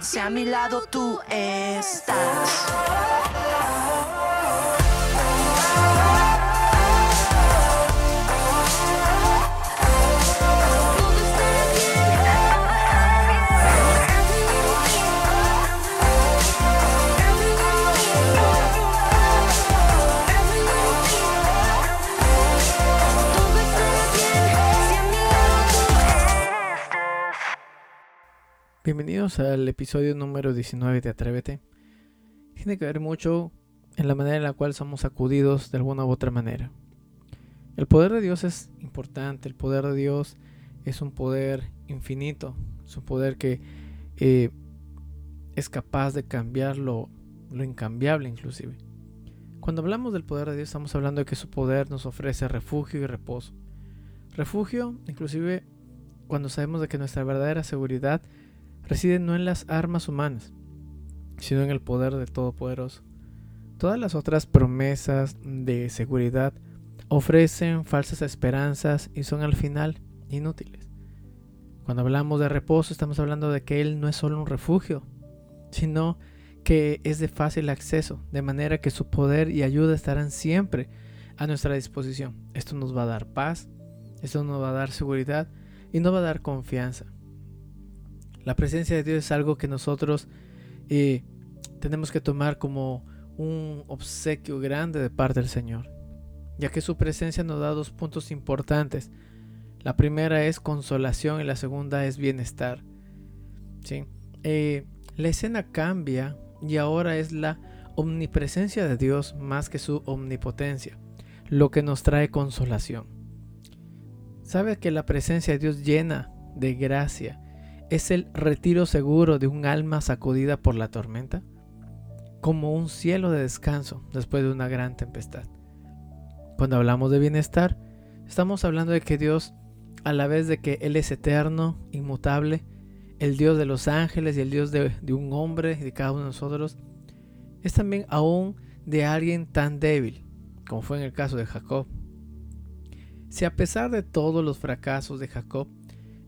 Si a mi lado tú estás. Bienvenidos al episodio número 19 de Atrévete. Tiene que ver mucho en la manera en la cual somos acudidos de alguna u otra manera. El poder de Dios es importante, el poder de Dios es un poder infinito, es un poder que eh, es capaz de cambiar lo, lo incambiable inclusive. Cuando hablamos del poder de Dios estamos hablando de que su poder nos ofrece refugio y reposo. Refugio inclusive cuando sabemos de que nuestra verdadera seguridad reside no en las armas humanas, sino en el poder del Todopoderoso. Todas las otras promesas de seguridad ofrecen falsas esperanzas y son al final inútiles. Cuando hablamos de reposo estamos hablando de que Él no es solo un refugio, sino que es de fácil acceso, de manera que su poder y ayuda estarán siempre a nuestra disposición. Esto nos va a dar paz, esto nos va a dar seguridad y nos va a dar confianza. La presencia de Dios es algo que nosotros eh, tenemos que tomar como un obsequio grande de parte del Señor, ya que su presencia nos da dos puntos importantes. La primera es consolación y la segunda es bienestar. ¿sí? Eh, la escena cambia y ahora es la omnipresencia de Dios más que su omnipotencia, lo que nos trae consolación. ¿Sabe que la presencia de Dios llena de gracia es el retiro seguro de un alma sacudida por la tormenta? Como un cielo de descanso después de una gran tempestad. Cuando hablamos de bienestar, estamos hablando de que Dios, a la vez de que Él es eterno, inmutable, el Dios de los ángeles y el Dios de, un hombre y de cada uno de nosotros, es también aún de alguien tan débil, como fue en el caso de Jacob. Si a pesar de todos los fracasos de Jacob,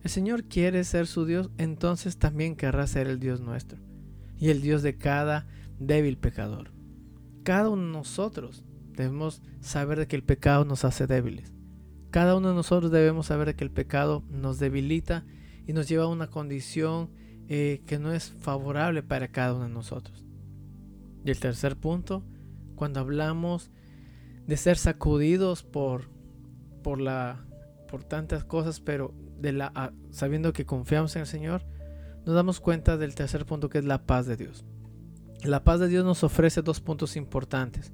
el Señor quiere ser su Dios, entonces también querrá ser el Dios nuestro y el Dios de cada débil pecador. Cada uno de nosotros debemos saber de que el pecado nos hace débiles. Cada uno de nosotros debemos saber de que el pecado nos debilita y nos lleva a una condición eh, que no es favorable para cada uno de nosotros. Y el tercer punto, cuando hablamos de ser sacudidos por, por, tantas cosas, pero de la, sabiendo que confiamos en el Señor, nos damos cuenta del tercer punto que es la paz de Dios. La paz de Dios nos ofrece dos puntos importantes.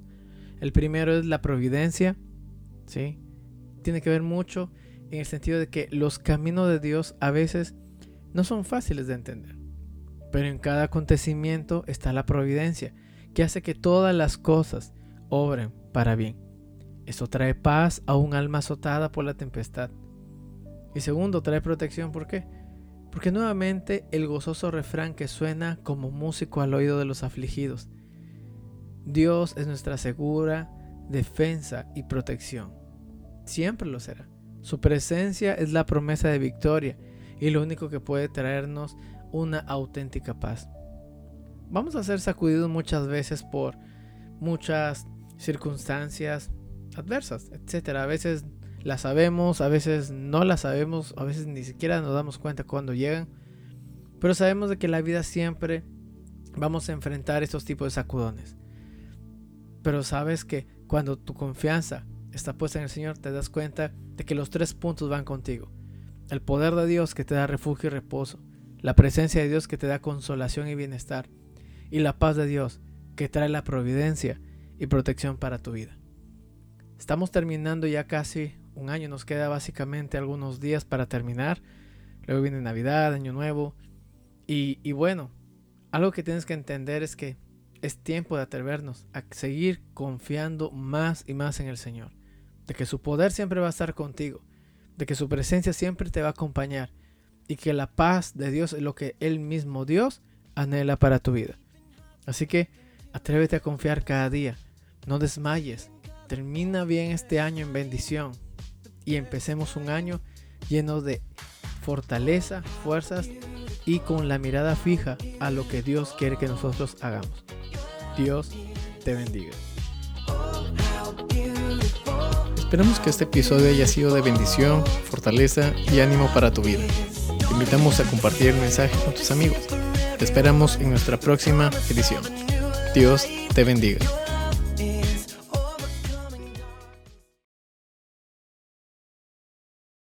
El primero es la providencia, ¿sí? Tiene que ver mucho en el sentido de que los caminos de Dios a veces no son fáciles de entender. Pero en cada acontecimiento está la providencia, que hace que todas las cosas obren para bien. Eso trae paz a un alma azotada por la tempestad. Y segundo, trae protección. ¿Por qué? Porque nuevamente el gozoso refrán que suena como músico al oído de los afligidos. Dios es nuestra segura defensa y protección. Siempre lo será. Su presencia es la promesa de victoria y lo único que puede traernos una auténtica paz. Vamos a ser sacudidos muchas veces por muchas circunstancias adversas, etcétera. A veces las sabemos, a veces no las sabemos, a veces ni siquiera nos damos cuenta cuando llegan. Pero sabemos de que la vida siempre vamos a enfrentar estos tipos de sacudones. Pero sabes que cuando tu confianza está puesta en el Señor, te das cuenta de que los tres puntos van contigo. El poder de Dios que te da refugio y reposo. La presencia de Dios que te da consolación y bienestar. Y la paz de Dios que trae la providencia y protección para tu vida. Estamos terminando ya casi un año, nos queda básicamente algunos días para terminar. Luego viene Navidad, Año Nuevo. Y, bueno, algo que tienes que entender es que es tiempo de atrevernos a seguir confiando más y más en el Señor de que su poder siempre va a estar contigo, de que su presencia siempre te va a acompañar y que la paz de Dios es lo que Él mismo Dios anhela para tu vida. Así que atrévete a confiar cada día, no desmayes, termina bien este año en bendición y empecemos un año lleno de fortaleza, fuerzas y con la mirada fija a lo que Dios quiere que nosotros hagamos. Dios te bendiga. Esperamos que este episodio haya sido de bendición, fortaleza y ánimo para tu vida. Te invitamos a compartir el mensaje con tus amigos. Te esperamos en nuestra próxima edición. Dios te bendiga.